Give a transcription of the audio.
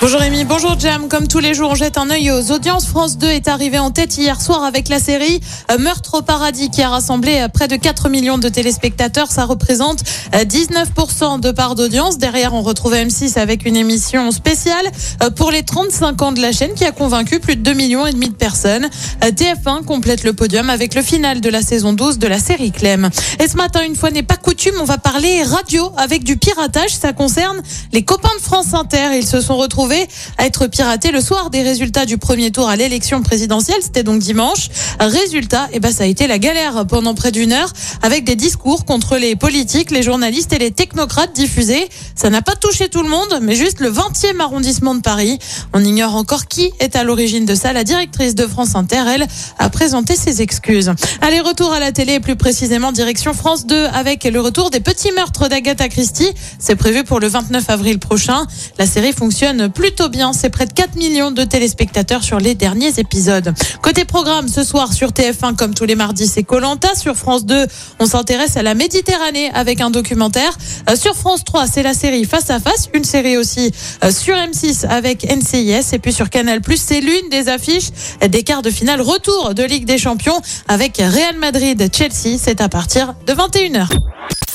Bonjour Rémi, bonjour Jam. Comme tous les jours, on jette un œil aux audiences. France 2 est arrivé en tête hier soir avec la série euh, Meurtre au paradis qui a rassemblé euh, près de 4 millions de téléspectateurs. Ça représente euh, 19% de part d'audience. Derrière, on retrouve M6 avec une émission spéciale euh, pour les 35 ans de la chaîne qui a convaincu plus de 2 millions et demi de personnes. Euh, TF1 complète le podium avec le final de la saison 12 de la série Clem. Et ce matin, une fois n'est pas coutume, on va parler radio avec du piratage. Ça concerne les copains de France Inter. Ils se sont retrouvés à être piratés le soir des résultats du premier tour à l'élection présidentielle. C'était donc dimanche. Résultat, eh ben, ça a été la galère pendant près d'une heure avec des discours contre les politiques, les journalistes et les technocrates diffusés. Ça n'a pas touché tout le monde, mais juste le 20e arrondissement de Paris. On ignore encore qui est à l'origine de ça. La directrice de France Inter, elle, a présenté ses excuses. Allez, retour à la télé, plus précisément direction France 2 avec le retour des petits meurtres d'Agatha Christie. C'est prévu pour le 29 avril prochain. La série fonctionne plutôt bien. C'est près de 4 millions de téléspectateurs sur les derniers épisodes. Côté programme, ce soir sur TF1, comme tous les mardis, c'est Colanta. Sur France 2, on s'intéresse à la Méditerranée avec un documentaire. Euh, sur France 3, c'est la série Face à Face, une série aussi euh, sur M6 avec NCIS. Et puis sur Canal+, c'est l'une des affiches des quarts de finale retour de Ligue des Champions avec Real Madrid-Chelsea. C'est à partir de 21h.